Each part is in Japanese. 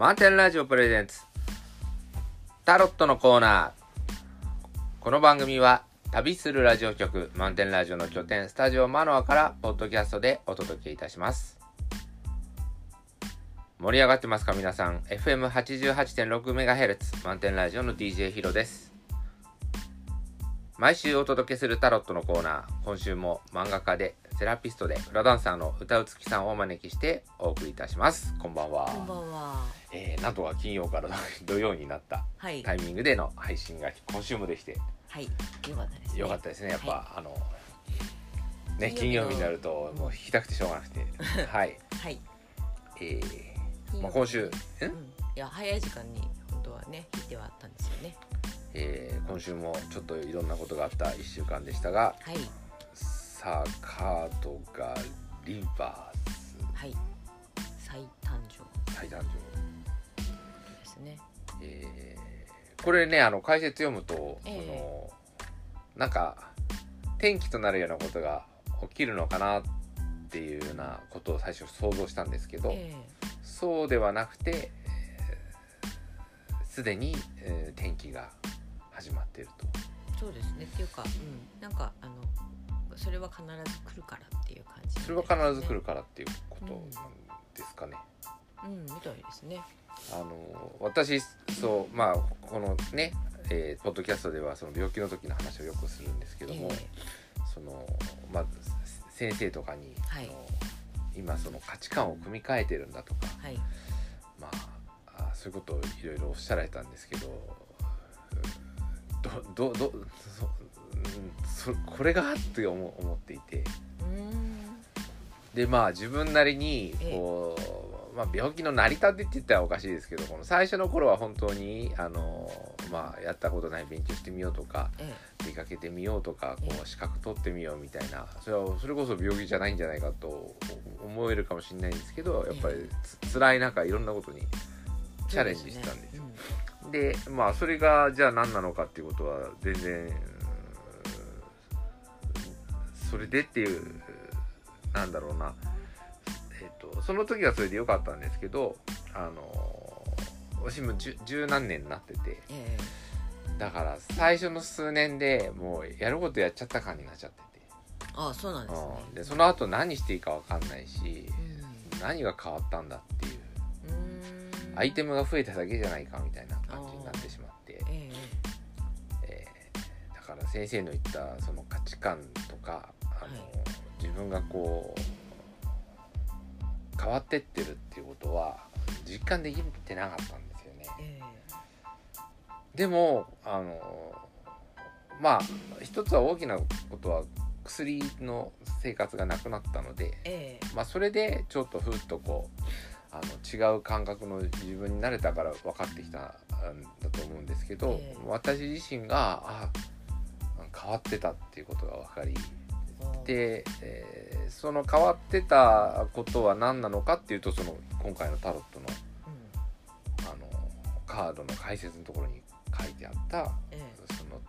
マンテンラジオプレゼンツ。タロットのコーナー。この番組は旅するラジオ局マンテンラジオの拠点スタジオマノアからポッドキャストでお届けいたします。盛り上がってますか皆さん？FM88.6MHz マンテンラジオの DJ ヒロです。毎週お届けするタロットのコーナー。今週も漫画家でセラピストでフラダンサーの歌うつきさんをお招きしてお送りいたしますこんばんはこんばんは。えー、なんとか金曜から 土曜になったはい。タイミングでの配信が今週もできてはい。よかったです、ね。よかったですねやっぱ、はあのね金金曜日になるともう弾きたくてしょうがなくてはいはい。えーまあ、今週ん、うん。いや、早い時間に、本当はね、弾いてはあったんですよね。えー今週もちょっといろんなことがあった1週間でしたがはい。さあカードがリバースはい。再誕生最誕ですね。生、えーこれねあの解説読むと、ええそのなんか転機となるようなことが起きるのかなっていうようなことを最初想像したんですけど、えそうではなくてえーすで、に、えー天気が始まっているとえそうですね。っていうか、うん。なんか、あの。それは必ず来るからっていう感じ、それは必ず来る。からっていうことなんですかね。うん、みたいですね。あの私そうまあこのね、えーポッドキャストではその病気の時の話をよくするんですけども、えそのまあ先生とかに、はいあの今その価値観を組み替えてるんだとか、はい。まああそういうことをいろいろおっしゃられたんですけどどどどそこれがって思思っていて。でまあ自分なりにええ。こう、まあ、病気の成り立てって言ったらおかしいですけどこの最初の頃は本当にあの、まあ、やったことない勉強してみようとかえ出かけてみようとかこえ。う資格取ってみようみたいな。それはそれこそ病気じゃないんじゃないかと思えるかもしれないんですけどやっぱりつ辛い中いろんなことにえチャレンジしてたんですよ。うん。でまあそれがじゃあ何なのかっていうことは全然それでっていうなんだろうな。えっ、とその時はそれで良かったんですけどあの私も十十何年になってて。えだから最初の数年でもうやることやっちゃった感になっちゃってて、えああ、そうなんですね。うん。でその後何していいか分かんないしうん。何が変わったんだっていう。アイテムが増えただけじゃないかみたいな感じになってしまって。ええ。ーだから先生の言ったその価値観とかあの、はい。自分がこう変わってってるっていうことは実感できてなかったんですよね。え。え。でもあのまあ一つは大きなことは薬の生活がなくなったので、ええ。まあ、それでちょっとふっとこうあの違う感覚の自分になれたから分かってきたんだと思うんですけど、ええ。私自身があ変わってたっていうことが分かりで、えーその変わってたことは何なのかっていうとその今回のタロットのうん。あのカードの解説のところに書いてあったえその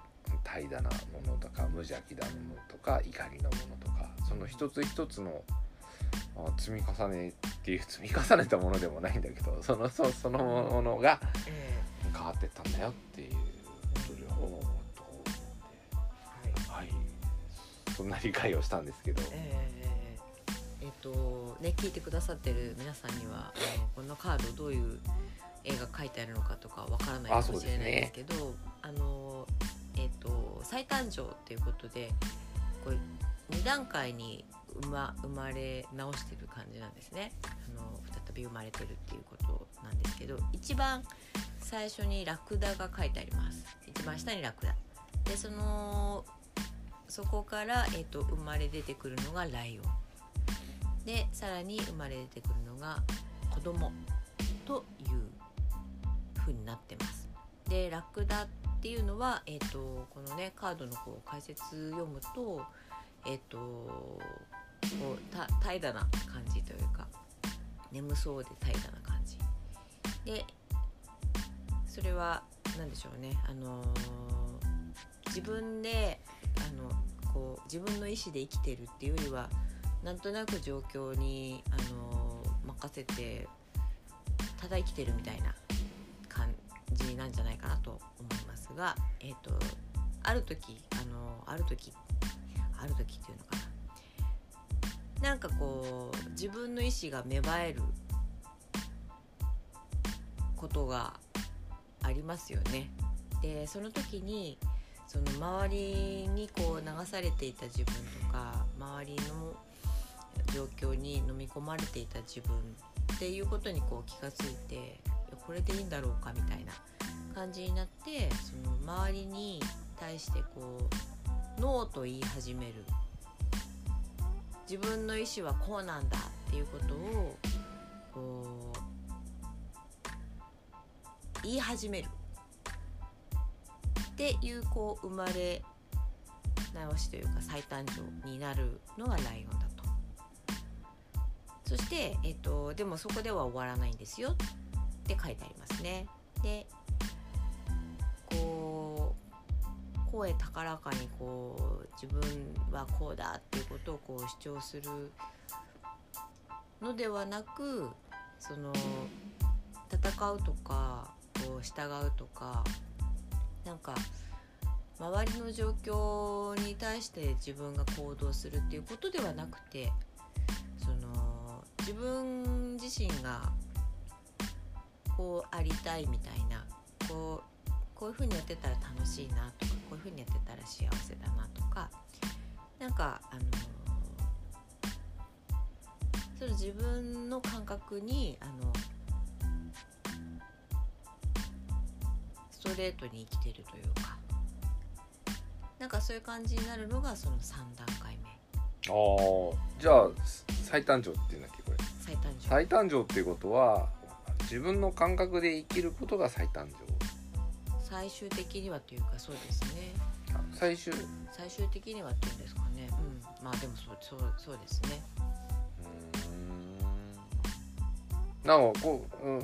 怠惰なものとか無邪気なものとか怒りのものとかその一つ一つのあ積み重ねっていう積み重ねたものでもないんだけどそのそそのものがええ。変わってったんだよっていうそんな理解をしたんですけど。えええっとね聞いてくださってる皆さんにはあのこのカードどういう絵が描いてあるのかとかわからないかもしれないですけどあのえっと再誕生っていうことでこれ2段階に生ま生まれ直してる感じなんですね。あの再び生まれてるっていうことなんですけど一番最初にラクダが書いてあります。一番下にラクダ。でそのそこから、えー、と生まれ出てくるのがライオン。でさらに生まれ出てくるのが子供という風になってます。でラクダっていうのは、えー、とこのねカードのこう解説読むとえっ、とこう怠惰な感じというか眠そうで怠惰な感じ。でそれは何でしょうね。あのー自分であのこう自分の意思で生きてるっていうよりはなんとなく状況に、あの任せてただ生きてるみたいな感じなんじゃないかなと思いますが、えーと、ある時あのある時ある時っていうのかななんかこう自分の意思が芽生えることがありますよね。でその時にその周りにこう流されていた自分とか周りの状況に飲み込まれていた自分っていうことにこう気がついてこれでいいんだろうかみたいな感じになってその周りに対してこうノーと言い始める。自分の意思はこうなんだっていうことをこう言い始める。ていうこう生まれ直しというか再誕生になるのがライオンだと。そして、えっと、でもそこでは終わらないんですよって書いてありますね。でこう声高らかにこう自分はこうだっていうことをこう主張するのではなくその戦うとかこう従うとかなんか周りの状況に対して自分が行動するっていうことではなくてその自分自身がこうありたいみたいなこうこういう風にやってたら楽しいなとかこういう風にやってたら幸せだなとかなんかあのその自分の感覚にあのストレートに生きてるというか。なんかそういう感じになるのがその3段階目。ああじゃあ再誕生っていうんだっけこれ。再誕生再誕生っていうことは自分の感覚で生きることが再誕生最終的にはというかそうですね。最終。最終的にはっていうんですかね。うん。まあでもそうそうそうですね。うん。なおこう、うん、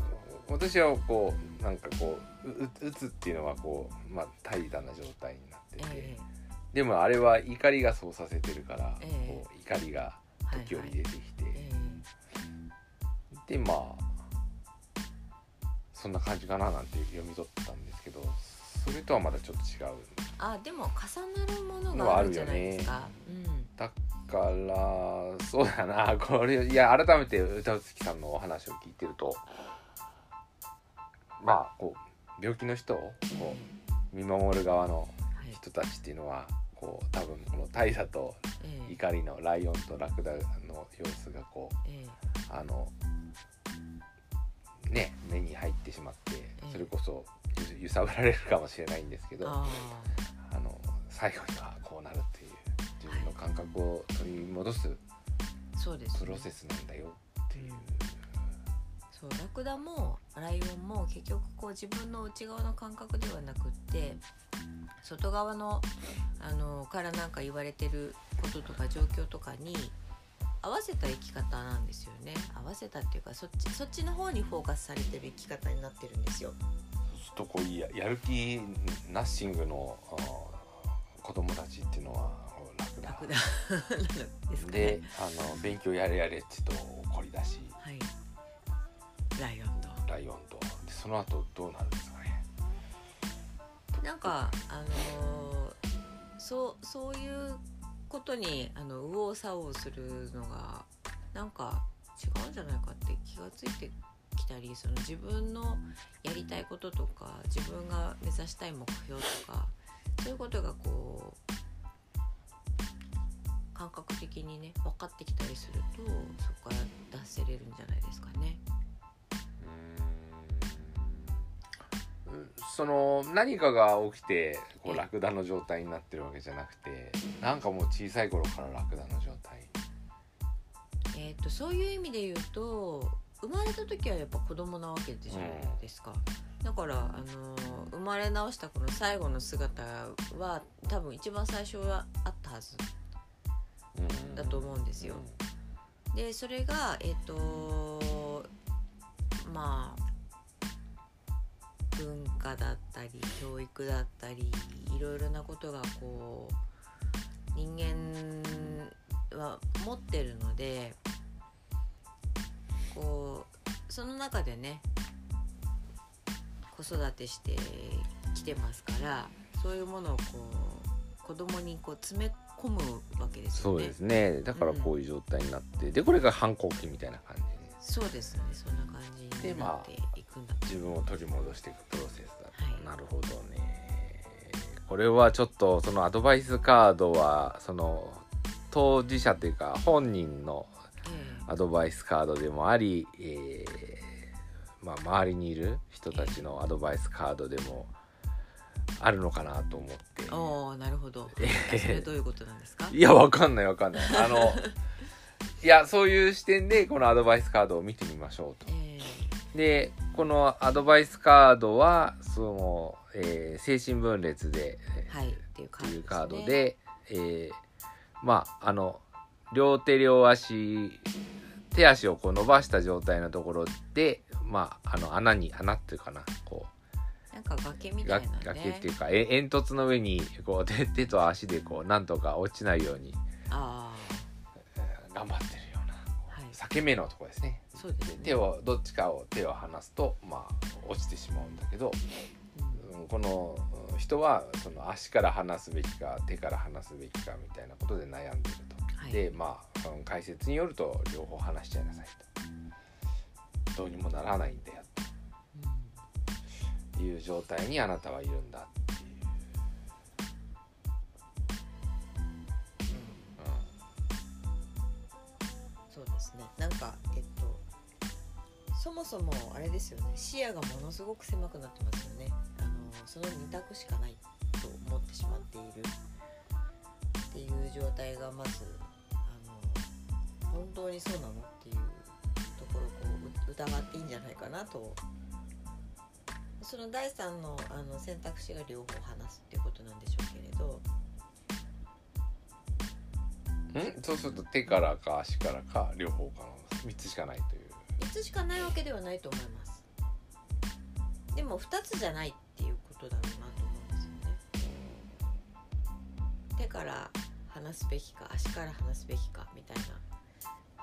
私はこうなんかこうう打つっていうのはこうまあ怠惰な状態になってて、えー、でもあれは怒りがそうさせてるから、えー、こう怒りが時折出てきて、はいはい。えー、でまあそんな感じかななんて読み取ったんですけどそれとはまだちょっと違うあでも重なるものがあるじゃないですか、だからそうだな。これいや改めて歌月さんのお話を聞いてるとまあこう病気の人をこう見守る側の人たちっていうのは、こう多分この大佐と怒りのライオンとラクダの様子がこう、あのね目に入ってしまってそれこそ揺さぶられるかもしれないんですけど、あの最後にはこうなるっていう自分の感覚を取り戻すプロセスなんだよっていう。そうラクダもライオンも結局こう自分の内側の感覚ではなくって外側のあのからなんか言われてることとか状況とかに合わせた生き方なんですよね。合わせたっていうかそっちそっちの方にフォーカスされてる生き方になってるんですよ。とこうややる気ナッシングの子供たちっていうのは楽だ楽だですか、ね、であの勉強やれやれって言うと怒りだし、はい、ライオンと。ライオンと。でその後どうなるんですかね？なんかあのー、そうそういうことにあの右往左往するのがなんか違うんじゃないかって気がついてきたりその自分のやりたいこととか自分が目指したい目標とかそういうことがこう感覚的にね分かってきたりするとそこから出せれるんじゃないですかね。その何かが起きてこうラクダの状態になってるわけじゃなくてなんかもう小さい頃からラクダの状態。えっ、とそういう意味で言うと生まれた時はやっぱ子供なわけじゃないですか、うん、だからあの生まれ直したこの最後の姿は多分一番最初はあったはず。だと思うんですよ。でそれがえっ、ー、とまあ文化だったり教育だったりいろいろなことがこう人間は持ってるのでこうその中でね子育てしてきてますからそういうものをこう子供にこう詰め込むわけですよね。そうですねだからこういう状態になって、でこれが反抗期みたいな感じそうですね。そんな感じになっていくんだと、自分を取り戻していくプロセスだと、はい。なるほどね。これはちょっとそのアドバイスカードはその当事者というか本人のえアドバイスカードでもあり、えーまあ、周りにいる人たちのアドバイスカードでもあるのかなと思って。えおーなるほど。え えそれどういうことなんですか？いやわかんないわかんない。あの いやそういう視点でこのアドバイスカードを見てみましょうと。えでこのアドバイスカードはその、えー精神分裂で、えはいっていうカードです、ね、えーまああの両手両足手足をこう伸ばした状態のところで、まあ、あの穴に穴っていうかなこなんか崖みたいなね。崖っていうかえ煙突の上にこう手手と足でこうなんとか落ちないように頑張ってるようなあはい。裂け目のところですね。そうですね。手をどっちかを手を離すとまあ落ちてしまうんだけど、うん。うんこのうん人はその足から離すべきか手から離すべきかみたいなことで悩んでいると。はい。でまあその解説によると両方離しちゃいなさいと。どうにもならないんだようん。という状態にあなたはいるんだっていう。そうですね。なんかえっとそもそもあれですよね。視野がものすごく狭くなってますよね。あのその2択しかないと思ってしまっている。っていう状態がまずあの本当にそうなのっていうところをこう疑っていいんじゃないかなと。その第三のあの選択肢が両方話すっていうことなんでしょうけれど。ん、そうすると手からか足からか両方かの3つしかないという。3つしかないわけではないと思います。でも2つじゃないっていうことだろうなと思うんですよね。手から離すべきか足から離すべきかみたいな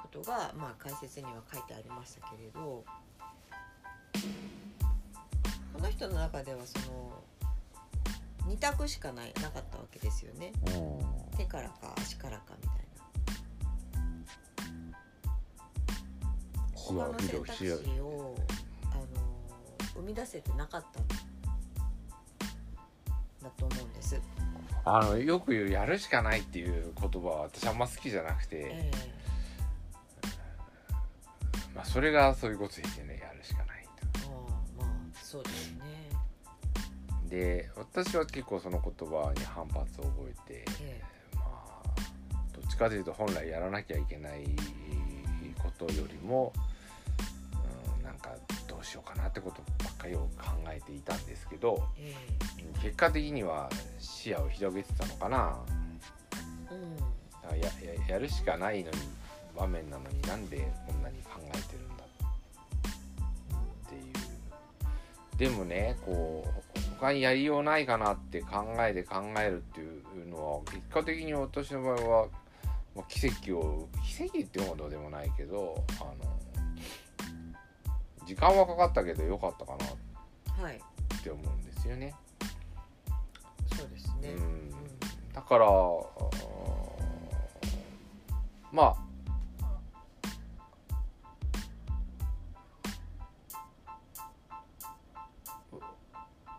ことがまあ解説には書いてありましたけれどこの人の中ではその2択しかないなかったわけですよね。うん。手からか足からかみたいな他の選択肢をあの生み出せてなかったんだと思うんです。あのよく言う「やるしかない」っていう言葉は私あんま好きじゃなくて、えまあ、それがそういうことですよねやるしかないえああまあそうですね。と。で私は結構その言葉に反発を覚えて、えまあどっちかというと本来やらなきゃいけないことよりも、うん、なんかどうしようかなってことばっかりを考えていたんですけどええ。結果的には視野を広げてたのかな。えうん。やややるしかないのに場面なのになんでこんなに考えてるんだっていう。でもねこう他にやりようないかなって考えて考えるっていうのは結果的に私の場合は、まあ、奇跡を奇跡っていうほどでもないけどあの時間はかかったけど良かったかな。っはい。て思うんですよね。そうですね。うん。だからまあ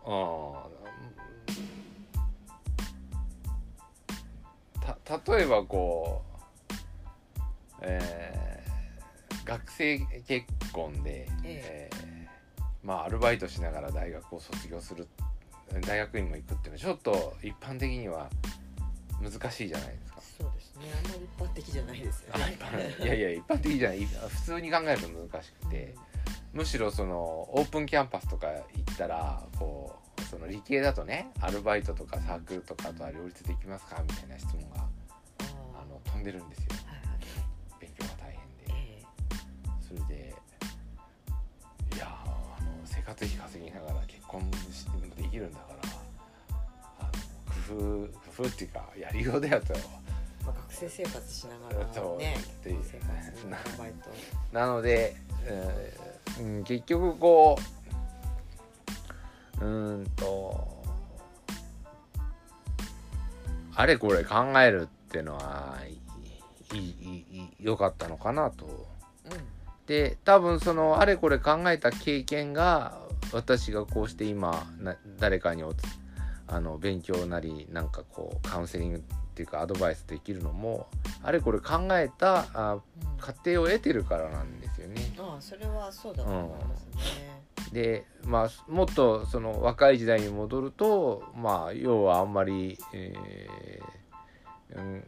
あ例えばこうえー学生結婚で、ええ。ーまあアルバイトしながら大学を卒業する大学にも行くっていうのはちょっと一般的には難しいじゃないですか。そうですね。あんまり一般的じゃないですよあね いやいや一般的じゃない。普通に考えると難しくて。むしろそのオープンキャンパスとか行ったらこうその理系だとねアルバイトとかサークルとかとは両立できますか？みたいな質問がああの飛んでるんですよ活費稼ぎながら結婚してもできるんだから工夫工夫っていうかやりようだよとえまあ学生生活しながらねっていう生活のアルバイト。なので、えーうん結局こううーんとあれこれ考えるっていうのはいいいい良かったのかなと。うんで多分そのあれこれ考えた経験が私がこうして今な誰かにおつあの勉強なりなんかこうカウンセリングっていうかアドバイスできるのもあれこれ考えたあうん過程を得てるからなんですよね。ああそれはそうだと思いますね。でまあもっとその若い時代に戻るとまあ要はあんまり、えーうん、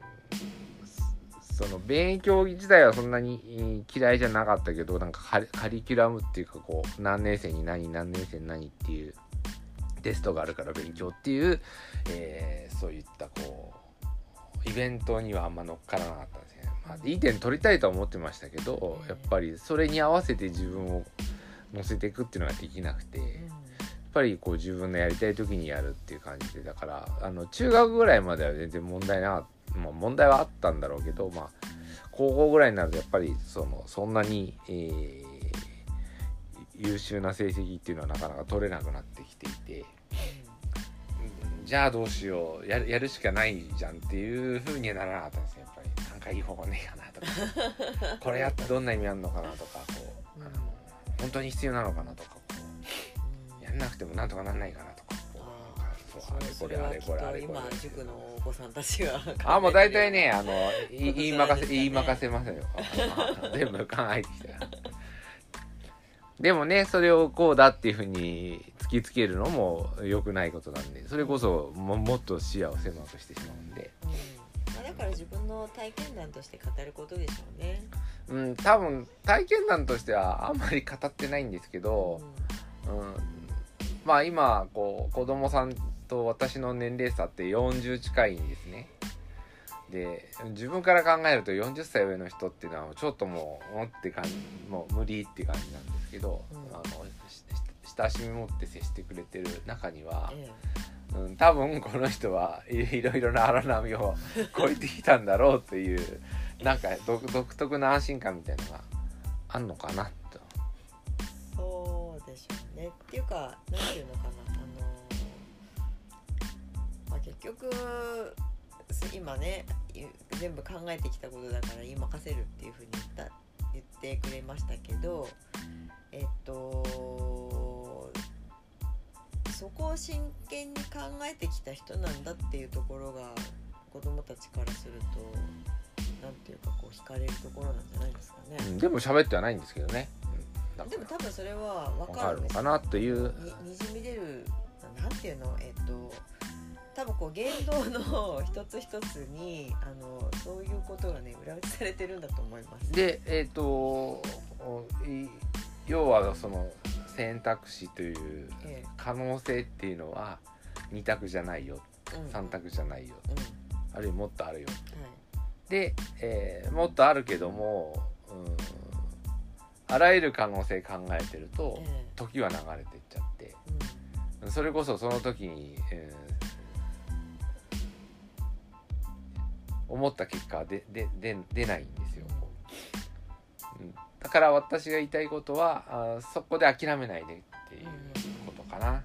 その勉強自体はそんなにえー嫌いじゃなかったけどなんかカリカリキュラムっていうかこう何年生に何何年生に何っていうテストがあるから勉強っていう、えーそういったこうイベントにはあんま乗っからなかったんですね。まあ、いい点取りたいとは思ってましたけどやっぱりそれに合わせて自分を乗せていくっていうのができなくて、やっぱりこう自分のやりたい時にやるっていう感じでだからあの中学ぐらいまでは全然問題なかった、まあ、問題はあったんだろうけど、まあ、高校ぐらいになるとやっぱりそのそんなに、えー優秀な成績っていうのはなかなか取れなくなってきていて。うんじゃあどうしようやるやるしかないじゃんっていう風にはならなかったんですよ。やっぱりなんかいい方法ねえかなとか これやってどんな意味あるのかなとかこう、あの本当に必要なのかなとかこうやんなくてもなんとかなんないかなとそうあれこれあれこれあれこれ。今塾のお子さんたちが あもう大体ねあのい 言い任せ言い任せませんよ 全部考えてきたら。でもねそれをこうだっていうふうに突きつけるのも良くないことなんでそれこそももっと視野を狭くしてしまうんで。うん。まあだから自分の体験談として語ることでしょうね。うん多分体験談としてはあんまり語ってないんですけど、うん、まあ今こう子供さんと私の年齢差って40近いんですねで自分から考えると40歳上の人っていうのはちょっともうおって感じもう無理って感じなんですけど、うんあの親しみ持って接してくれてる中には、えうん、多分この人はいいろいろな荒波を越えてきたんだろうというなんか独独特な安心感みたいなのがあんのかなと。えそうでしょうね。っていうか何ていうのかな結局す今ねい全部考えてきたことだから言い任せるっていうふうに言った言ってくれましたけどえっとそこを真剣に考えてきた人なんだっていうところが子供たちからするとなんていうかこう惹かれるところなんじゃないですかね。うんでも喋ってはないんですけどね。うんでも多分それは分わかるのかなというににじみ出るなんていうの？えっと多分こう言動の一つ一つにあのそういうことがね裏打ちされてるんだと思います。でえっ、とおい要はその選択肢というえ可能性っていうのは2択じゃないよえうん。3択じゃないようん。はあるいはもっとあるよ。い。で、えーもっとあるけどもうんあらゆる可能性考えてるとえ時は流れてっちゃって。えそれこそその時に、えー思った結果はででで出ないんですよ、うん、だから私が言いたいことはあーそこで諦めないでっていうことかな。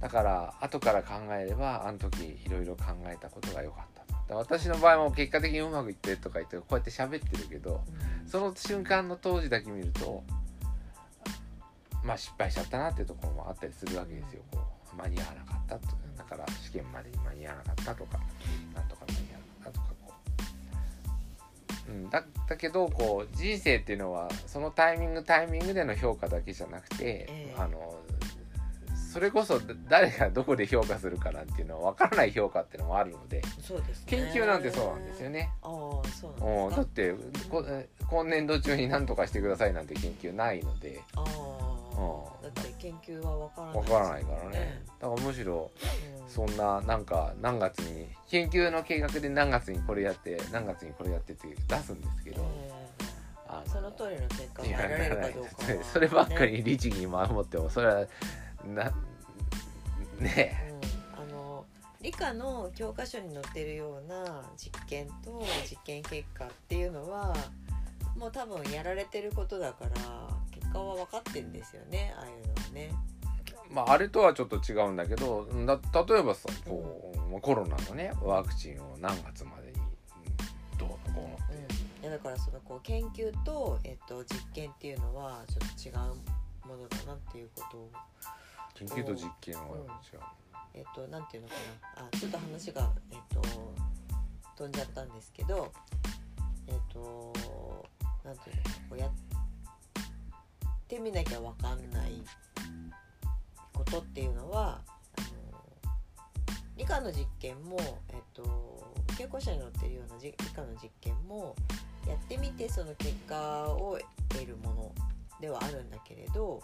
だから後から考えればあの時いろいろ考えたことが良かった。私の場合も結果的にうまくいってるとか言ってこうやって喋ってるけどうん。その瞬間の当時だけ見るとまあ失敗しちゃったなっていうところもあったりするわけですよ。こう間に合わなかったと。だから試験までに間に合わなかったとかなんとかなとかこう、うん、だだけどこう人生っていうのはそのタイミングタイミングでの評価だけじゃなくて、ええ。あのそれこそ誰がどこで評価するかなんていうのは分からない評価っていうのもあるのでそうですね。研究なんてそうなんですよね。だってこえ今年度中に何とかしてくださいなんて研究ないので。あだって研究は分からないわからないからね。だからむしろそんななんか何月に研究の計画で何月にこれやって何月にこれやってって出すんですけど、あその通りの結果が得られるかどうかは、そればっかりね。律儀に守ってもそれはなね。うん、あの理科の教科書に載ってるような実験と実験結果っていうのはもう多分やられてることだからは分かってんですよねああいうのはね。まあ、あれとはちょっと違うんだけどだ例えばさこう、コロナのねワクチンを何月までにどうのこうのって、うん、いやだからそのこう研究と、えっと、実験っていうのはちょっと違うものだなっていうことを。研究と実験は違う、うん、えっとなんていうのかな。あちょっと話がえっと飛んじゃったんですけどえっとなんていうのこうやってってみなきゃ分かんない。ことっていうのはあの理科の実験も、えっと、健康者に載ってるような理科の実験もやってみてその結果を得るものではあるんだけれど、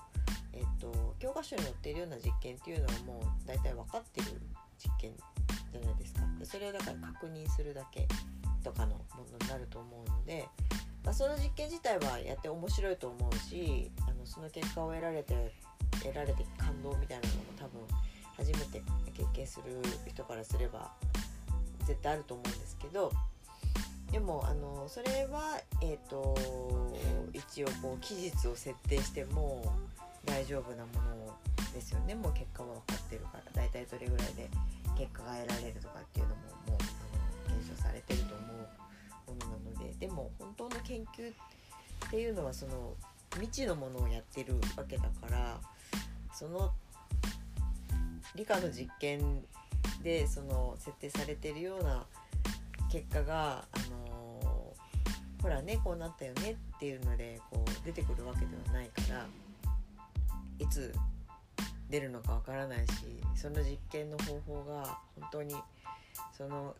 えっと、教科書に載っているような実験っていうのはもう大体分かってる実験じゃないですか。でそれをだから確認するだけとかのものになると思うので、まあ、その実験自体はやって面白いと思うしあのその結果を得られて得られて感動みたいなのも多分初めて経験する人からすれば絶対あると思うんですけどでもあのそれは、えーと、一応こう期日を設定しても大丈夫なものですよね。もう結果は分かってるから。大体どれぐらいで結果が得られるとかっていうのももうあの検証されてると思う。ものなのででも本当の研究っていうのはその未知のものをやってるわけだからその理科の実験でその設定されてるような結果が、あのー、ほらねこうなったよねっていうのでこう出てくるわけではないからいつ出るのかわからないしその実験の方法が本当にその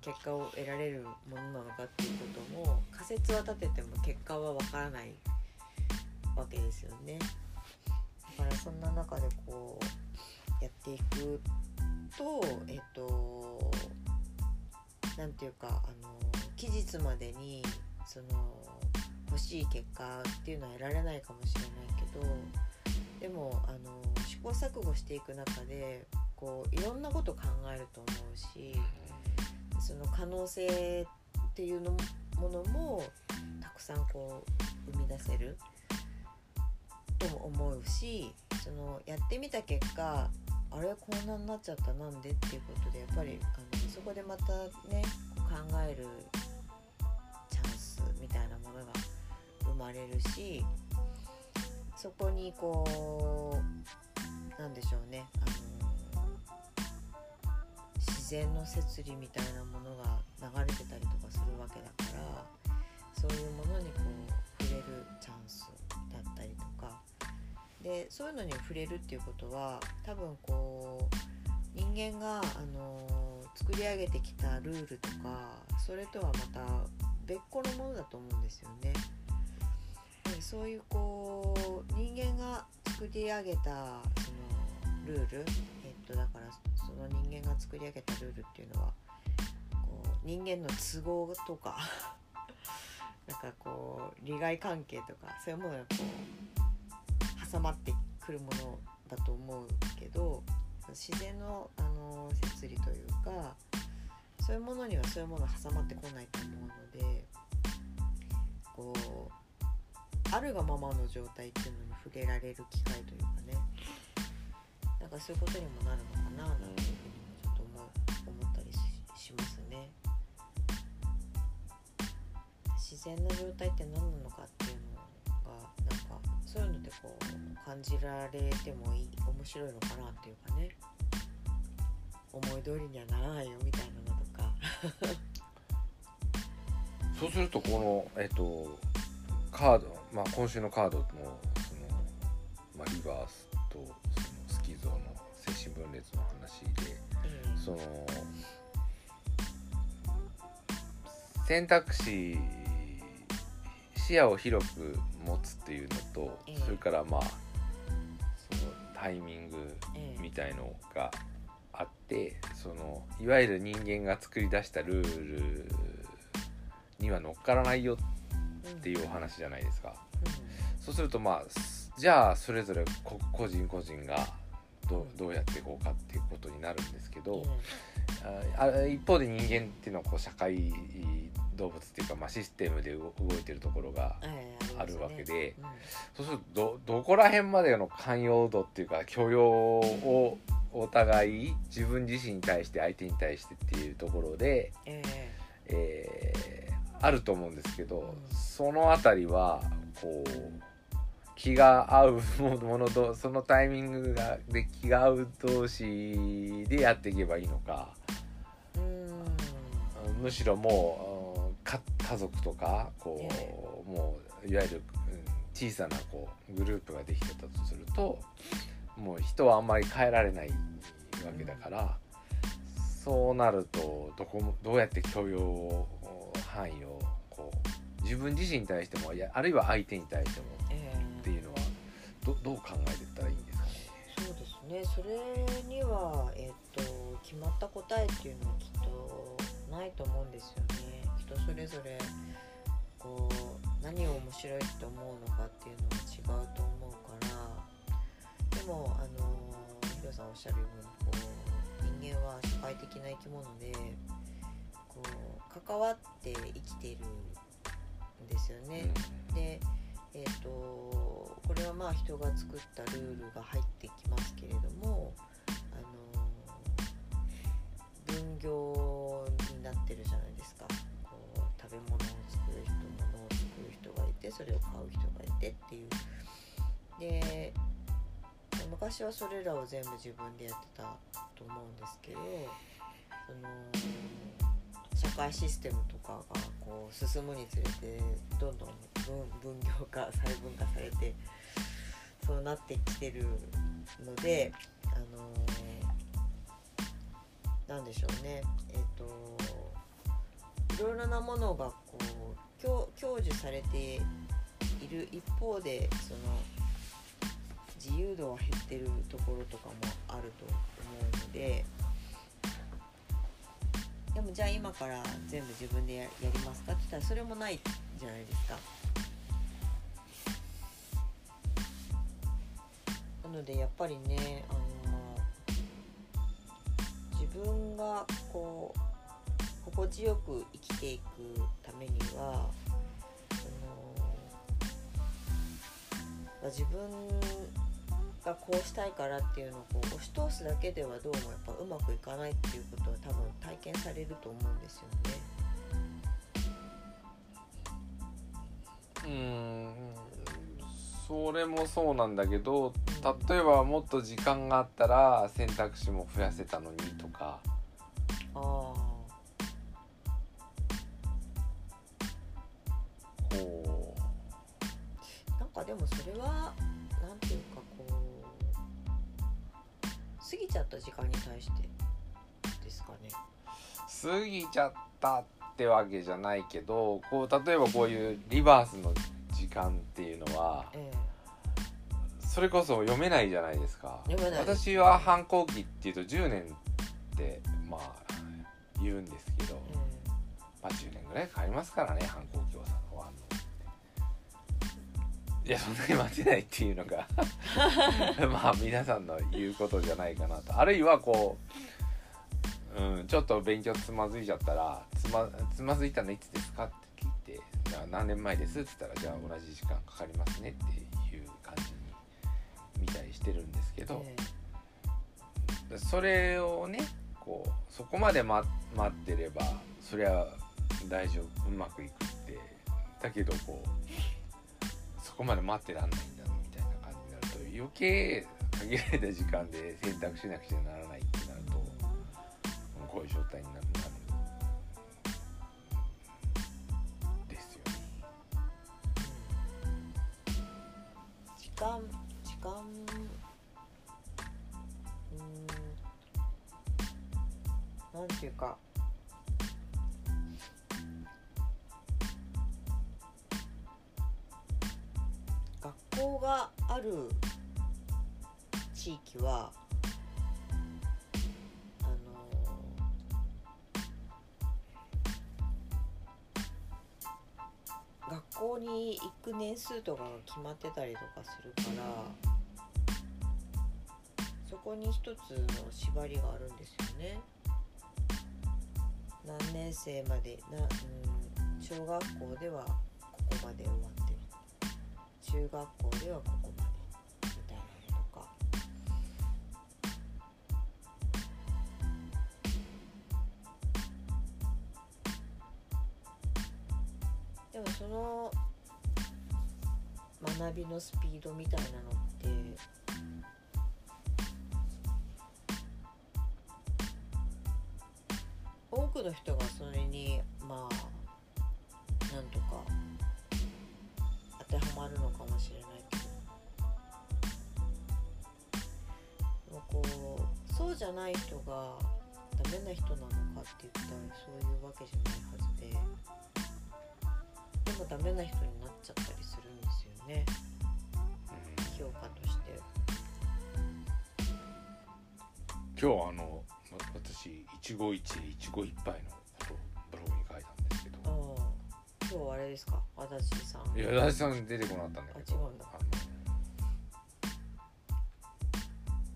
結果を得られるものなのかっていうことも仮説は立てても結果はわからないわけですよね。だからそんな中でこうやっていくとえっと何て言うかあの期日までにその欲しい結果っていうのは得られないかもしれないけどでもあの試行錯誤していく中でこういろんなこと考えると思うしその可能性っていうのものもたくさんこう生み出せるとも思うしそのやってみた結果あれこんなになっちゃったなんでっていうことでやっぱりあのそこでまたね考えるチャンスみたいなものが生まれるしそこにこうなんでしょうねあの自然の摂理みたいなものが流れてたりとかするわけだからそういうものにこう触れるチャンスだったりとかでそういうのに触れるっていうことは多分こう人間が、あの作り上げてきたルールとかそれとはまた別個のものだと思うんですよね。そういうこう人間が作り上げたそのルール、えっと、だからの人間が作り上げたルールっていうのはこう人間の都合とか なんかこう利害関係とかそういうものがこう挟まってくるものだと思うけど自然のあの摂理というかそういうものにはそういうもの挟まってこないと思うのでこうあるがままの状態っていうのに触れられる機会というかね。なんかそういうことにもなるのかななんていうふうにちょっと思思ったりしますね。自然な状態って何なのかっていうのがなんかそういうのでこう感じられてもいい面白いのかなっていうかね思い通りにはならないよみたいなのとか そうするとこのえっとカード、まあ、今週のカードのその、まあ、リバースとそのスキゾの精神分裂の話で、うん、その選択肢視野を広く持つっていうのと、えー、それからまあそのタイミングみたいのがあって、えー、そのいわゆる人間が作り出したルールには乗っからないよっていうお話じゃないですか。うん、そうするとまあじゃあそれぞれ個人個人がどどうやっていこうかっていうことになるんですけど、あ一方で人間っていうのはこう社会動物っていうか、まあ、システムで動いてるところがあるわけで、うん。そうするとどどこら辺までの寛容度っていうか許容をお互い自分自身に対して相手に対してっていうところで、ええ。ーあると思うんですけど、うん。その辺りはこう気が合うものとそのタイミングがで気が合う同士でやっていけばいいのか。むしろもう家族とかこう、え。もういわゆるうん小さなこうグループができてたとするともう人はあんまり変えられないわけだから、そうなるとどこもどうやって許容を範囲をこう自分自身に対してもいやあるいは相手に対してもどどう考えていったらいいんですかね？そうですねそれには、えっと決まった答えっていうのはきっとないと思うんですよね人それぞれこう何を面白いって思うのかっていうのは違うと思うからでもあのヒロさんおっしゃるようにこう人間は社会的な生き物でこう関わって生きているんですよね。で、えー、とこれはまあ人が作ったルールが入ってきますけれどもあの分業になってるじゃないですか。こう食べ物を作る人物を作る人がいてそれを買う人がいてっていう。で昔はそれらを全部自分でやってたと思うんですけどその社会システムとかがこう進むにつれてどんどん分分業化細分化されてそうなってきてるのであのなんでしょうねえっ、といろいろなものがこう享享受されている一方でその自由度は減ってるところとかもあると思うので。でもじゃあ今から全部自分でややりますかって言ったらそれもないじゃないですか。なのでやっぱりねあの自分がこう心地よく生きていくためにはそのまあ自分がこうしたいからっていうのをこう押し通すだけではどうもやっぱうまくいかないっていうことは多分体験されると思うんですよね。うんそれもそうなんだけど例えばもっと時間があったら選択肢も増やせたのにとか。あこあなんかでもそれはなんていうかこう過ぎちゃった時間に対してですかね。う過ぎちゃったってわけじゃないけどこう例えばこういうリバースの時間っていうのはえそれこそ読めないじゃないですか。読めない。私は反抗期っていうと10年ってまあ言うんですけど、ええまあ10年ぐらいかかりますからね反抗期をさ終わいやそんなに待てないっていうのが まあ皆さんの言うことじゃないかなと。あるいはこう、うん、ちょっと勉強つまずいちゃったらつまつまずいたのいつですかって聞いてな何年前ですって言ったらじゃあ同じ時間かかりますねって見たりしてるんですけど、えそれをねこうそこまで待待ってればそりゃ大丈夫うまくいくってだけどこうそこまで待ってらんないんだみたいな感じになると余計限られた時間で選択しなくちゃならないってなるとこういう状態になるですよね。時間時間うんなんていうか学校がある地域はあの学校に行く年数とかが決まってたりとかするからこに一つの縛りがあるんですよね。何年生までな、うん、小学校ではここまで終わってる中学校ではここまでみたいなのとかでもその学びのスピードみたいなのってくの人がそれにまあなんとか当てはまるのかもしれないけど。でもこうそうじゃない人がダメな人なのかって言ったらそういうわけじゃないはずで。でもダメな人になっちゃったりするんですよね。評価として。今日あの一期一会一期一会のことをブログに書いたんですけど。今日あれですか？足立さん。いや足立さん出てこなかったんだけど。あ違うんだ。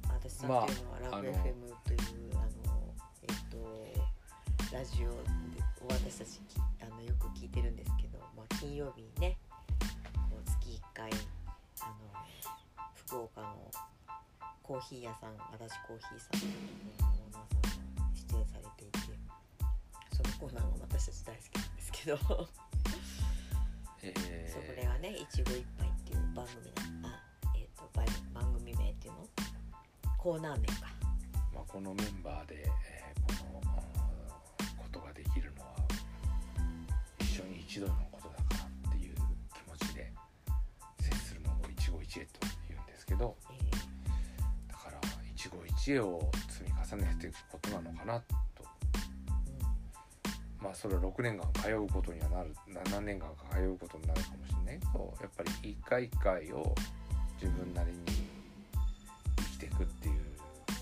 あ足立さんっていうのは、ラブまああの FM というあのえっとラジオで私たちきあのよく聞いてるんですけど、まあ、金曜日にね月1回あの福岡のコーヒー屋さん足立コーヒーさんコーナーも私たち大好きなんですけど。えー。それがね「いちご一杯」っていう番組なあえっ、と番番組名っていうの？コーナー名か。まあ、このメンバーで、えーこのことができるのは一緒に一度のことだからっていう気持ちで接するのを一期一会と言うんですけど。えー。だから一期一会を積み重ねていくことなのかなとまあそれは6年間通うことにはなる7年間通うことになるかもしれない。けどやっぱり一回一回を自分なりに生きていくっていう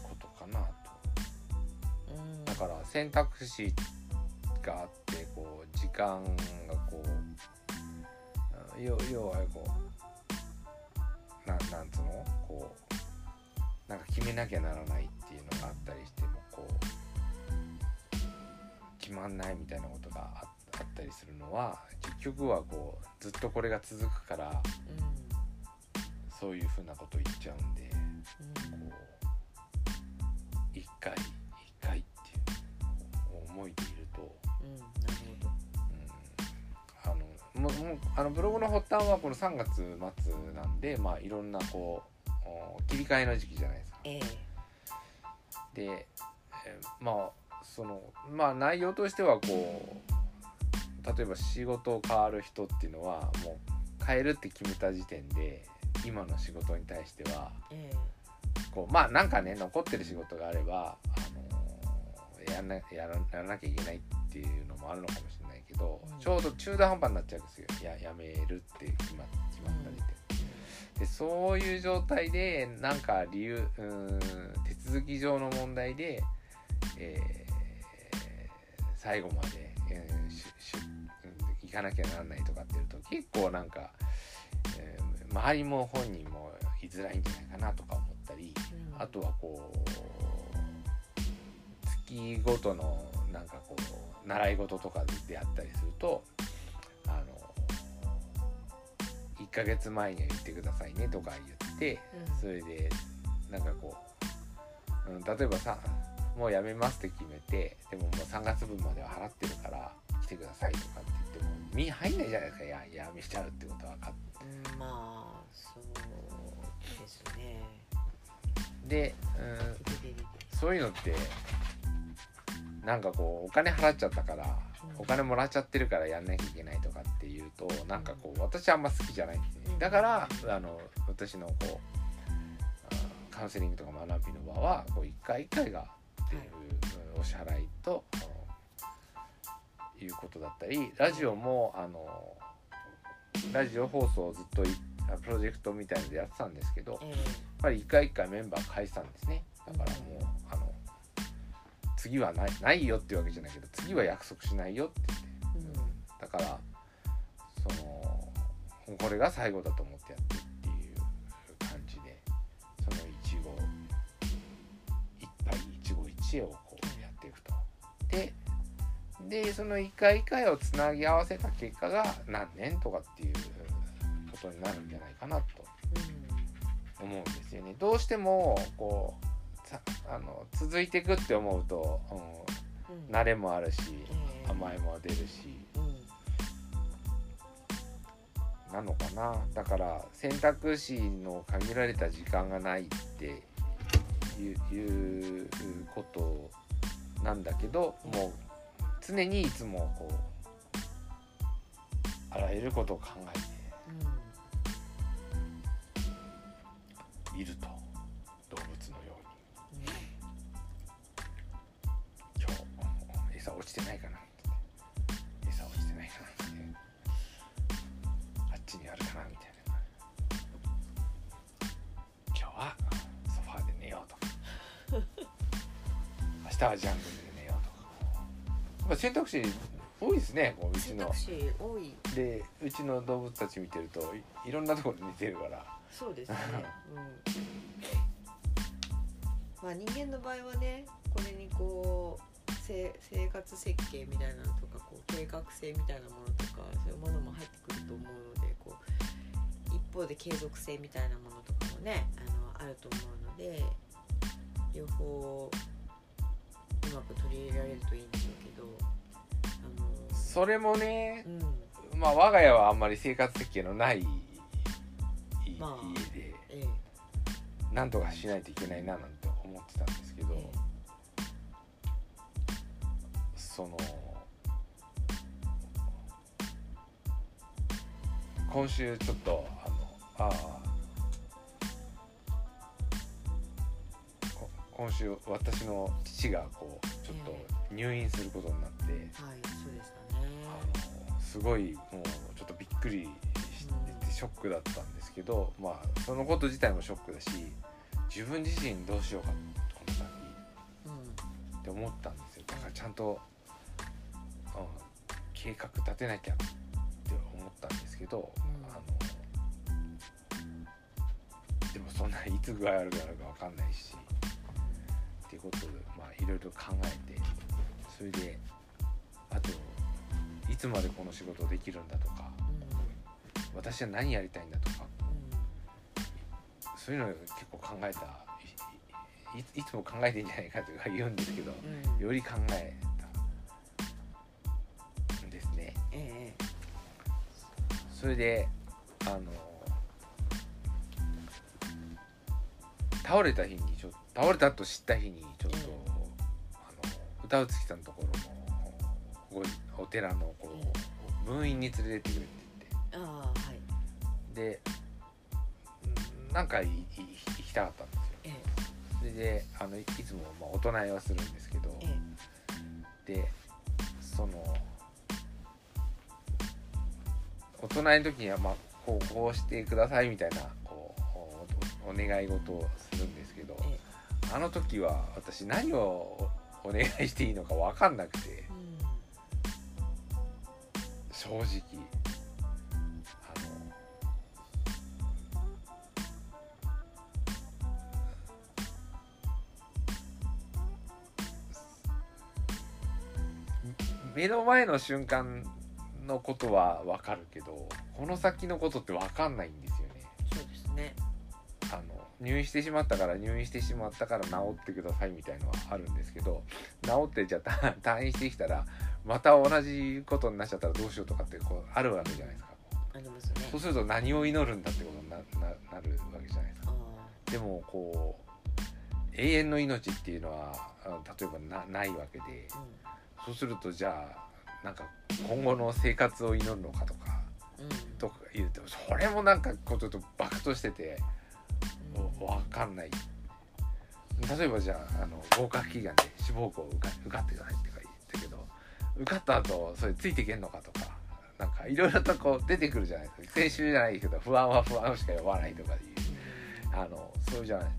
ことかなと。だから選択肢があってこう時間がこううん要要はこうななんつうの？こうなんか決めなきゃならないっていうのがあったりして決まんないみたいなことがああったりするのは結局はこうずっとこれが続くからそういうふうなこと言っちゃうんで。こう一回一回っていう思いでいると、うんももうあのブログの発端はこの3月末なんでまあいろんなこうお切り替えの時期じゃないですか。ええで、えーまあそのまあ内容としてはこう例えば仕事を変わる人っていうのはもう変えるって決めた時点で今の仕事に対してはえこうまあなんかね残ってる仕事があれば、あのーやんなやらやらなきゃいけないっていうのもあるのかもしれないけど、うん。ちょうど中途半端になっちゃうんですよ。ややめるって決ま決まった時点で,、でそういう状態でなんか理由うーん手続き上の問題で、えー最後まで、えーししうん行かなきゃならないとかっていうと結構なんか、えー周りも本人も居づらいんじゃないかなとか思ったり。うんあとはこう月ごとのなんかこう習い事とかであったりするとあの1ヶ月前には言ってくださいねとか言ってうんそれでなんかこう、うん、例えばさもうやめますって決めてでももう3月分までは払ってるから来てくださいとかって言っても身に入んないじゃないですかややめちゃうってことは分かって。うんまあそうですね。で、うん、そういうのってなんかこうお金払っちゃったからうん。お金もらっちゃってるからやんなきゃいけないとかっていうとなんかこう私あんま好きじゃないんですね。だからあの私のこうあカウンセリングとか学びの場はこう一回一回がっていううんお支払いということだったりラジオもあのラジオ放送をずっといプロジェクトみたいのでやってたんですけどえやっぱり一回一回メンバー変えてたんですね。だからもうあの次はないないよっていうわけじゃないけど次は約束しないよって言って、うん。だからそのこれが最後だと思っ一杯一期一会をこうやっていくと。ででその一回一回をつなぎ合わせた結果が何年とかっていうことになるんじゃないかなと思うんですよね。どうしてもこうさあの続いていくって思うと、うんうん慣れもあるしええ甘えも出るし。うん。なのかな。だから選択肢の限られた時間がないっていうことなんだけどもう常にいつもこうあらゆることを考えていると動物のように。今日餌落ちてないかな明日はジャングルで寝ようとか。まあ選択肢多いですねこううちの。選択肢多い。でうちの動物たち見てるといいろんなところに似てるから。そうですね、うん、まあ人間の場合はねこれにこうせ生活設計みたいなのとかこう計画性みたいなものとかそういうものも入ってくると思うのでこう一方で継続性みたいなものとかもねあのあると思うので両方うまく取り入れられるといいんでしょうけどあのそれもねうん。まあ我が家はあんまり生活設計のないいまあ家でええ。なんとかしないといけないななんて思ってたんですけど、えその今週ちょっとあのああ今週私の父がこうちょっと入院することになって、えはいそうでしたね。あのすごいもうちょっとびっくりしててショックだったんですけどまあそのこと自体もショックだし自分自身どうしようかこの先うん。って思ったんですよ。だからちゃんと、うん、計画立てなきゃって思ったんですけど、うん。あのでもそんないつ具合悪くなるか分かんないしっていうことでまあいろいろ考えてそれであといつまでこの仕事できるんだとか私は何やりたいんだとかそういうのを結構考えたいいいつも考えてんじゃないかとか言うんですけどうんうん。より考えたんですね。ええ。それであの倒れた日にちょっと倒れたと知った日にちょっと、あの歌うつきさんのところのごお寺のこう分院に連れてってくれって言って。ああはい。でうんなんか行きたかったんですよ。えそれであのいいつもまあ大人えはするんですけどええ。でその大人の時にはまあこうこうしてくださいみたいなこうおお願い事をするんですけどええあの時は私何をお願いしていいのか分かんなくて正直。あの目の前の瞬間のことは分かるけどこの先のことって分かんないんですよ。入院してしまったから入院してしまったから治ってくださいみたいのはあるんですけど治ってじゃあた 退院してきたらまた同じことになっちゃったらどうしようとかってこうあるわけじゃないですか。ありますね。そうすると何を祈るんだってことになななるわけじゃないですか。あでもこう永遠の命っていうのはあ例えばなないわけであそうするとじゃあなんか今後の生活を祈るのかとかうん。うんとか言うとそれもなんかこうちょっとバクとしててうんわかんない。例えばじゃああの合格祈願で志望校受か受かってくださいって言ったけど受かった後それついていけんのかとかなんかいろいろとこう出てくるじゃないですか。先週じゃないけど不安は不安しか呼ばないとかいうあのそうじゃない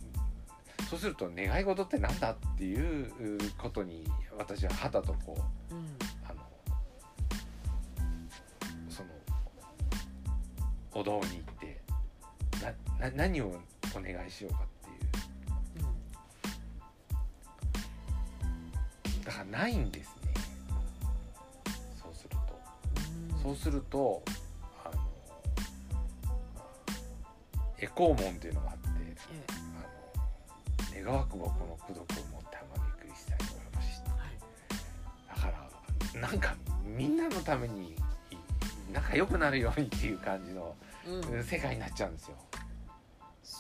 そうすると願い事ってなんだっていうことに私は肌とこううんあのそのお堂に行ってなな何をお願いしようかっていう。うんだからないんですね。そうすると。あのエコー門っていうのがあってえあの願わくばこの功徳をもって浜めくりしたいと思いましえはい。だからなんかみんなのために仲良くなるようにっていう感じのうん、世界になっちゃうんですよ。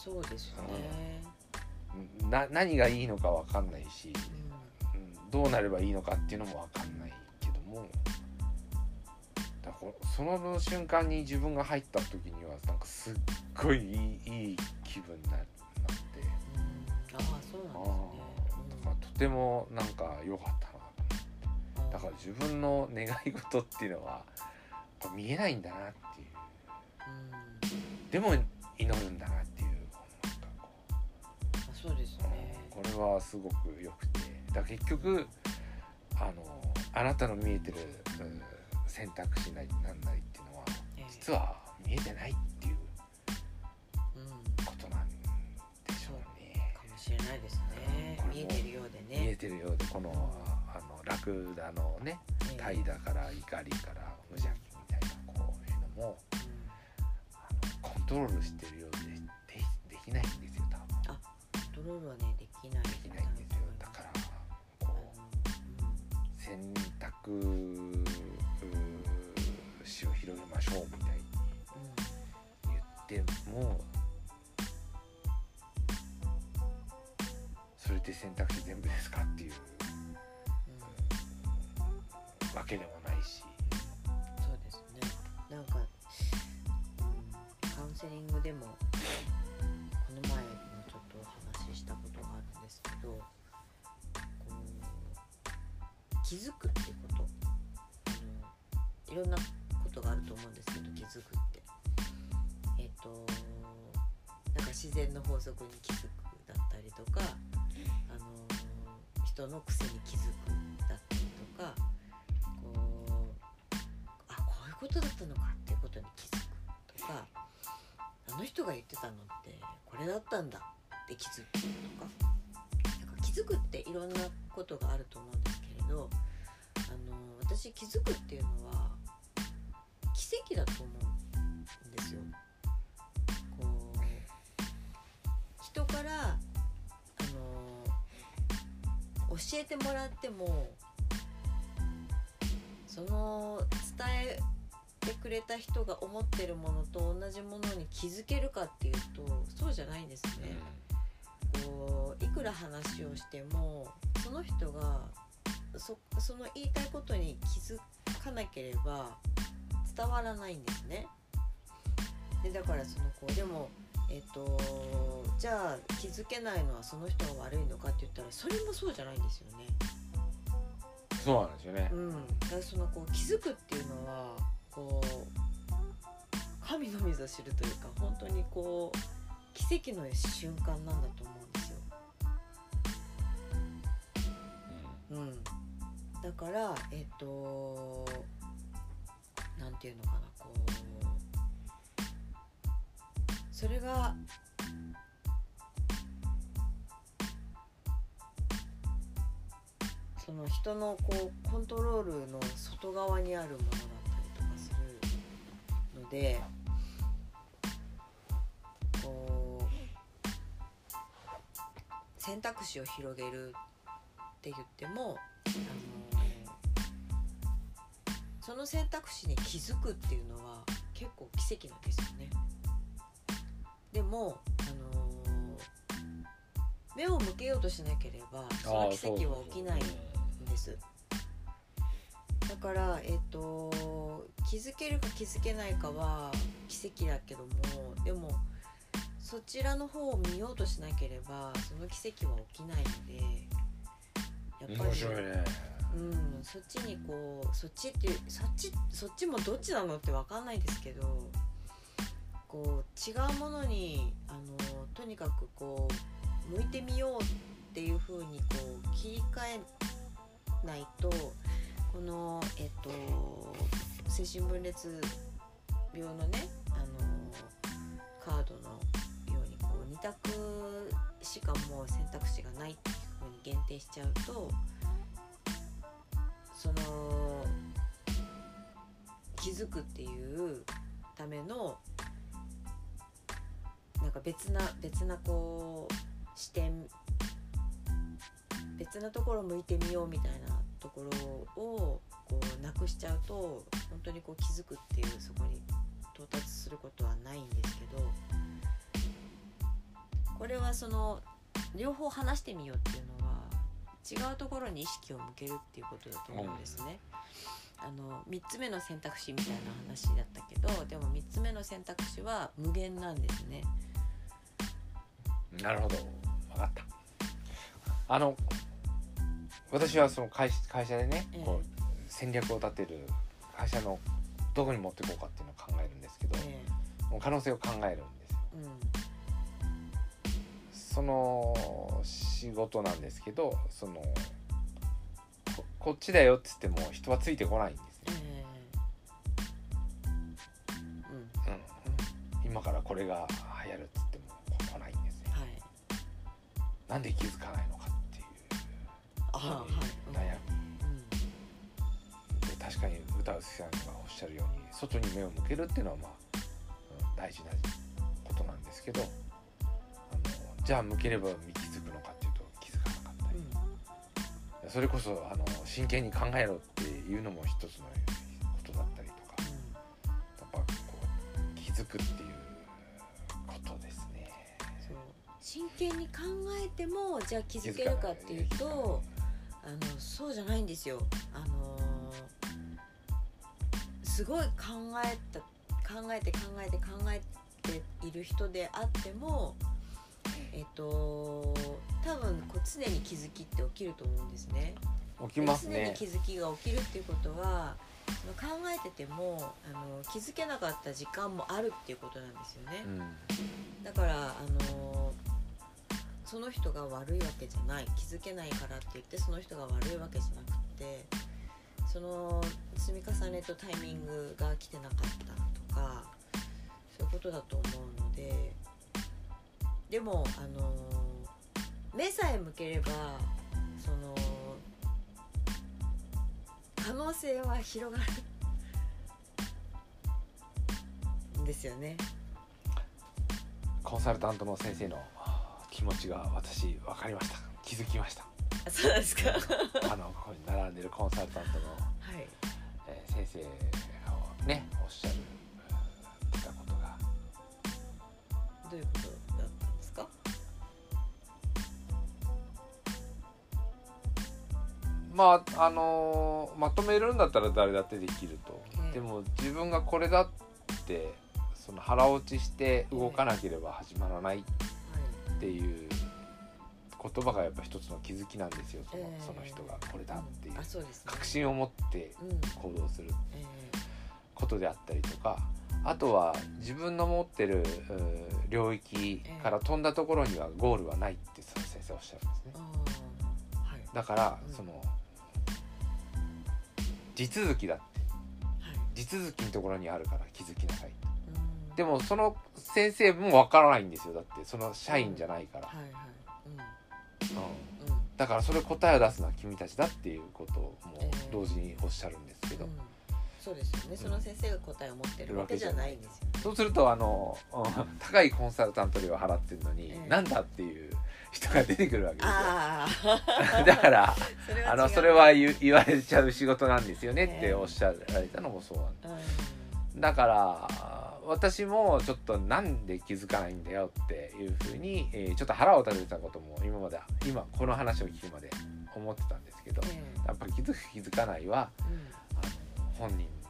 そうですよね、な何がいいのかわかんないし、ううん、どうなればいいのかっていうのもわかんないけども。だからその瞬間に自分が入った時にはなんかすっごいいいいい気分にななって。んうん、ああそうあなんーだからとてもなんか良かったなですね、だから自分の願い事っていうのは見えないんだなっていう。うん。でも祈るんだなってそうですね。これはすごく良くて。だ結局あのあなたの見えてるうん選択肢なりなんなりっていうのはええ。実は見えてないっていううん。ことなんでしょうね。かもしれないですね。これも見えてるようで見えねてるようでこのあのラクダのねええ。怠惰から怒りから無邪気みたいなこういうのものコントロールしてるようででできないんですントロールはねできないできないんですよだからこう選択肢を広げましょうみたいに言ってもそれで選択肢全部ですかっていうわけでもないしそうですねなんか、うん、カウンセリングでもですけどこう気づくっていうことあのいろんなことがあると思うんですけど気づくって。えっ、となんか自然の法則に気づくだったりとかあの人の癖に気づくだったりとかこうあこういうことだったのかっていうことに気づくとかあの人が言ってたのってこれだったんだって気づくとか気づくっていろんなことがあると思うんですけれどあの私気づくっていうのは奇跡だと思うんですよ。こう人からあの教えてもらってもその伝えてくれた人が思ってるものと同じものに気づけるかっていうとそうじゃないんですね。こういくら話をしてもその人がそその言いたいことに気づかなければ伝わらないんですね。でだからその子でもえっ、とじゃあ気づけないのはその人が悪いのかって言ったらそれもそうじゃないんですよね。そうなんですよねう。ん、だからそのこう気づくっていうのはこう神のみぞ知るというか本当にこう奇跡の瞬間なんだと思うん、だからえっ、となんていうのかなこうそれがその人のこうコントロールの外側にあるものだったりとかするのでこう選択肢を広げるって言ってもあのその選択肢に気づくっていうのは結構奇跡なんですよね。でも、あの目を向けようとしなければその奇跡は起きないんです。だから、えっと気づけるか気づけないかは奇跡だけどもでもそちらの方を見ようとしなければその奇跡は起きないのでやっぱり。面白いね。うん、そっちにこうそっちっていうそっちそっちもどっちなのって分かんないですけどこう違うものにあのとにかくこう向いてみようっていう風にこう切り替えないとこのえっと精神分裂病のねあのカードのようにこう2択しかもう選択肢がないっていう限定しちゃうとその気づくっていうためのなんか別な別なこう視点別なところ向いてみようみたいなところをこうなくしちゃうと本当にこう気づくっていうそこに到達することはないんですけどこれはその両方話してみようっていうのは違うところに意識を向けるっていうことだと思うんですね。あの3つ目の選択肢みたいな話だったけどでも3つ目の選択肢は無限なんですね。なるほど。分かった。あの私はその会会社でね、ええ。こう戦略を立てる会社のどこに持っていこうかっていうのを考えるんですけど、えもう可能性を考えるんですよ。えうんその仕事なんですけどそのここっちだよっつっても人はついてこないんですえね、えうん。うん、今からこれが流行るっつっても来ないんですね。はい。なんで気づかないのかっていう。あはい。悩うん。みで確かに歌うさんがおっしゃるように外に目を向けるっていうのはまあ、うん大事なことなんですけどじゃあ向ければ気づくのかっていうと気づかなかったり、それこそあの真剣に考えろっていうのも一つのことだったりとかうんやっぱこう気づくっていうことですね。そう真剣に考えてもじゃあ気づけるかっていうとあのそうじゃないんですよ。あのすごい考えた考えて考えて考えている人であってもえっと多分こう常に気づきって起きると思うんですね。起きます常にね。気づきが起きるっていうことは考えててもあの気づけなかった時間もあるっていうことなんですよね。うんだからあのその人が悪いわけじゃない気づけないからって言ってその人が悪いわけじゃなくてその積み重ねとタイミングが来てなかったとかそういうことだと思うのででもあの目さえ向ければその可能性は広がるんですよね。コンサルタントの先生の気持ちが私分かりました気づきましたあそうですか。あのここに並んでるコンサルタントの、はい。えー先生がねおっしゃるうんたことがどういうこと？まああのーまとめるんだったら誰だってできると、ええでも自分がこれだってその腹落ちして動かなければ始まらないっていう言葉がやっぱ一つの気づきなんですよその,、ええその人がこれだっていう。確。信を持ってうん。行動するえことであったりとかあとは自分の持ってる領域から飛んだところにはゴールはないってその先生おっしゃるんですね。だからうんその地続きだって。はい。地続きのところにあるから気づきなさいうん。でもその先生もわからないんですよ。だってその社員じゃないから。だからそれ答えを出すのは君たちだっていうこともええ。同時におっしゃるんですけど、うん。そうですよね。その先生が答えを持ってるわけじゃないんですよ。そうするとあの、うん高いコンサルタント料を払ってるのに、ええ。なんだっていう人が出てくるわけですよ。だからあのそれは言う言われちゃう仕事なんですよねっええておっしゃられたのもそうなんですうん。だから私もちょっとなんで気づかないんだよっていうふうに、えーちょっと腹を立てたことも今まで今この話を聞くまで思ってたんですけどえやっぱり気づく気づかないはえうん。あの本人の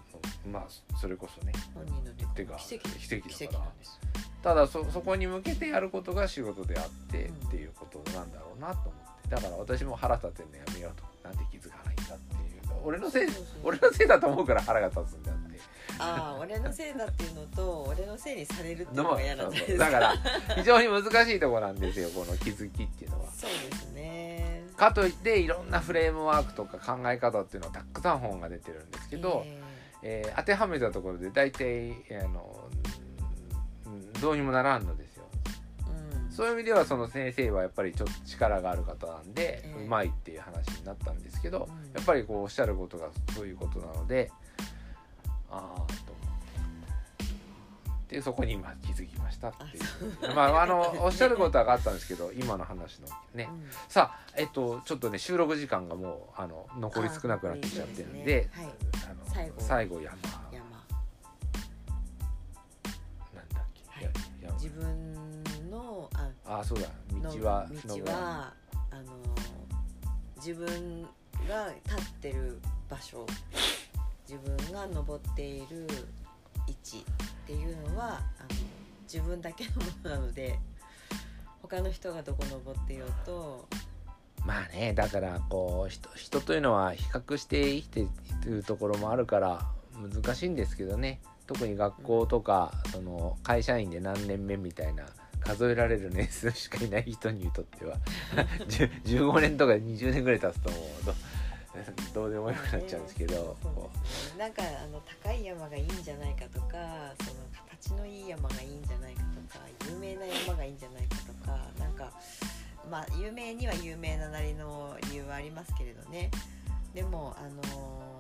まあそれこそね。本人のてか奇跡奇跡だから。奇跡なんです。ただそそこに向けてやることが仕事であって、うん。っていうことなんだろうなと思って。だから私も腹立てるのやめようと。なんで気づかないんだっていう。俺のせい俺のせいだと思うから腹が立つんであって。ああ、俺のせいだっていうのと、俺のせいにされるっていうのが嫌なんそうです。そうだから非常に難しいところなんですよこの気づきっていうのは。そうですね。かといっていろんなフレームワークとか考え方っていうのはたくさん本が出てるんですけど、ええー当てはめたところで大体あの、うんどうにもならんのですよ。えうん。そういう意味ではその先生はやっぱりちょっと力がある方なんで、ええうまいっていう話になったんですけど、うんやっぱりこうおっしゃることがそういうことなのでああとでそこに今気づきましたっていう。まああのおっしゃることは分かったんですけど今の話のね、うん。さあえっとちょっとね収録時間がもうあの残り少なくなってきちゃってるんであはい。あの最後。山。山。なんだっけ、はい。自分のああそうだ。の道は道はあの自分が立ってる場所。自分が登っている位置っていうのはあの自分だけのものなので他の人がどこ登っていようとまあねだからこう人人というのは比較して生きているところもあるから難しいんですけどね。特に学校とか、その会社員で何年目みたいな数えられる年数しかいない人にとっては 10 15年とか20年ぐらい経つともうど どうでもよくなっちゃうんですけど、ね。なんかあの高い山がいいんじゃないかとかその形のいい山がいいんじゃないかとか有名な山がいいんじゃないかとかなんかまあ有名には有名ななりの理由はありますけれどね。でもあのー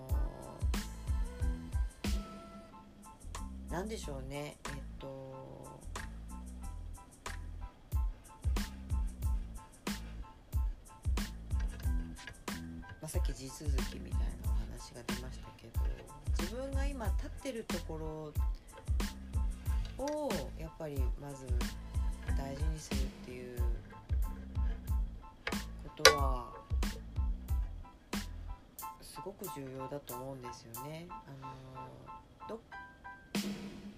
なんでしょうね。えっとまあ、さっき地続きみたいなお話が出ましたけど自分が今立ってるところをやっぱりまず大事にするっていうことはすごく重要だと思うんですよね。あの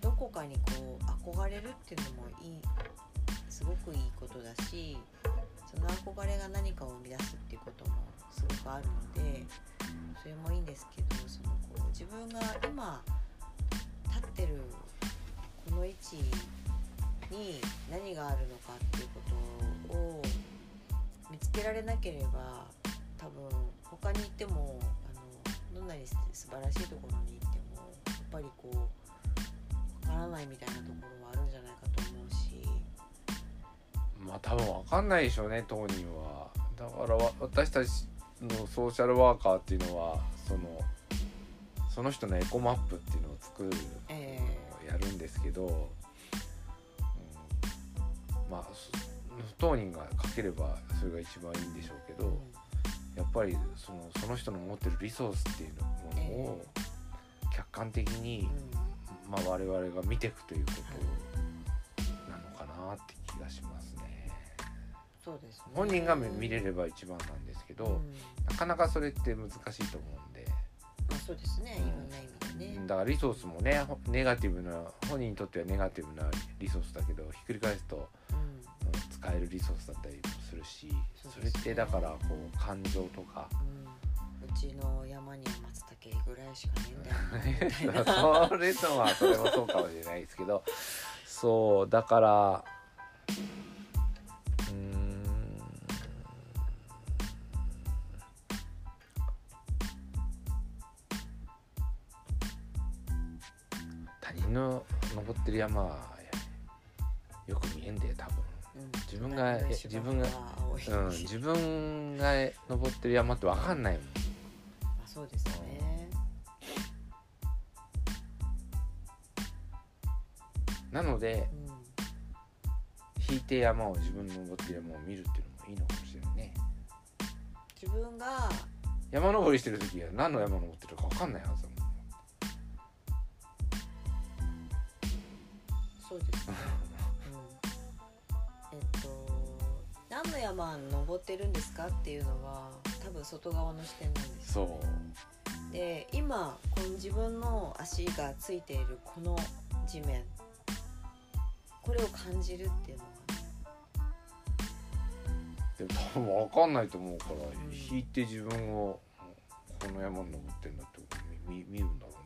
どこかにこう憧れるっていうのもいいすごくいいことだしその憧れが何かを生み出すっていうこともすごくあるのでそれもいいんですけどそのこう自分が今立ってるこの位置に何があるのかっていうことを見つけられなければ多分他に行ってもあのどんなに素晴らしいところに行ってもやっぱりこうわからないみたいなところはあるんじゃないかと思うし。うまあ多分わかんないでしょうね当人は。だからわ私たちのソーシャルワーカーっていうのはそのその人のエコマップっていうのを作るえやるんですけど、うんまあそ当人が書ければそれが一番いいんでしょうけど、うん。やっぱりそのその人の持ってるリソースっていうものを客観的に、まあ、我々が見ていくということなのかなって気がしますね。そうですね。本人が見れれば一番なんですけど、うん。なかなかそれって難しいと思うんで。まあ、そうですね、うん。いろんな意味でね。だからリソースもねほネガティブな本人にとってはネガティブなリソースだけどひっくり返すと、うん。うん使えるリソースだったりもするしそ,、ね。ってだからこう感情とかうん、うちの山には松茸ぐらいしかねえんだよ。それとはそれもそうかもしれないですけど。そうだからの登ってる山はよく見えんで多分。うん。自分が自分がうん、自分が登ってる山って分かんないもん。まあ、そうですね。なのでうん、引いて山を自分の登ってる山を見るっていうのもいいのかもしれないね。自分が山登りしてる時は何の山登ってるか分かんないはずだうん、えっと何の山登ってるんですかっていうのは多分外側の視点なんです。よね、そう。で今この自分の足がついているこの地面。これを感じるっていうのがねでも多分分かんないと思うから、ん。引いて自分をこの山に登ってんだって見見見るんだろうね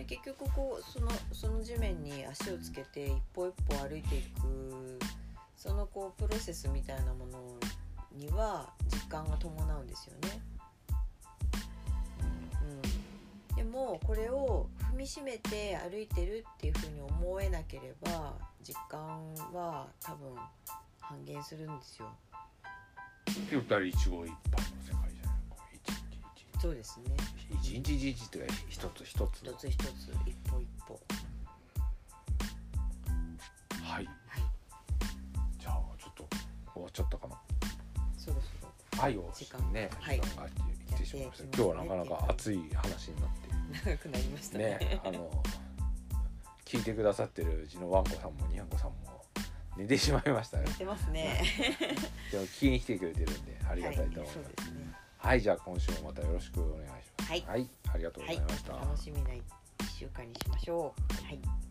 で結局こうそのその地面に足をつけて一歩一歩歩いていくそのこうプロセスみたいなものには実感が伴うんですよね。うん、でもこれを踏みしめて歩いてるっていうふうに思えなければ実感は多分半減するんですよ。って言ったら一期一会の世界そうですね。一日一日っていうか一つ一つ一つ一つ一歩一歩。はい。はい。じゃあちょっと終わっちゃったかな。そろそろ。愛を時間。ねはい。時間が来てしまいました。やっていきますね今日はなかなか熱い話になって。長くなりましたね。ねあの聞いてくださってるうちのワンコさんもニャンコさんも寝てしまいましたね。やってますね。でも聞きに来てくれてるんでありがたいと思います。そうですねはい、じゃあ今週もまたよろしくお願いします。はい。はい、ありがとうごはいざいました、楽しみな一週間にしましょう。はい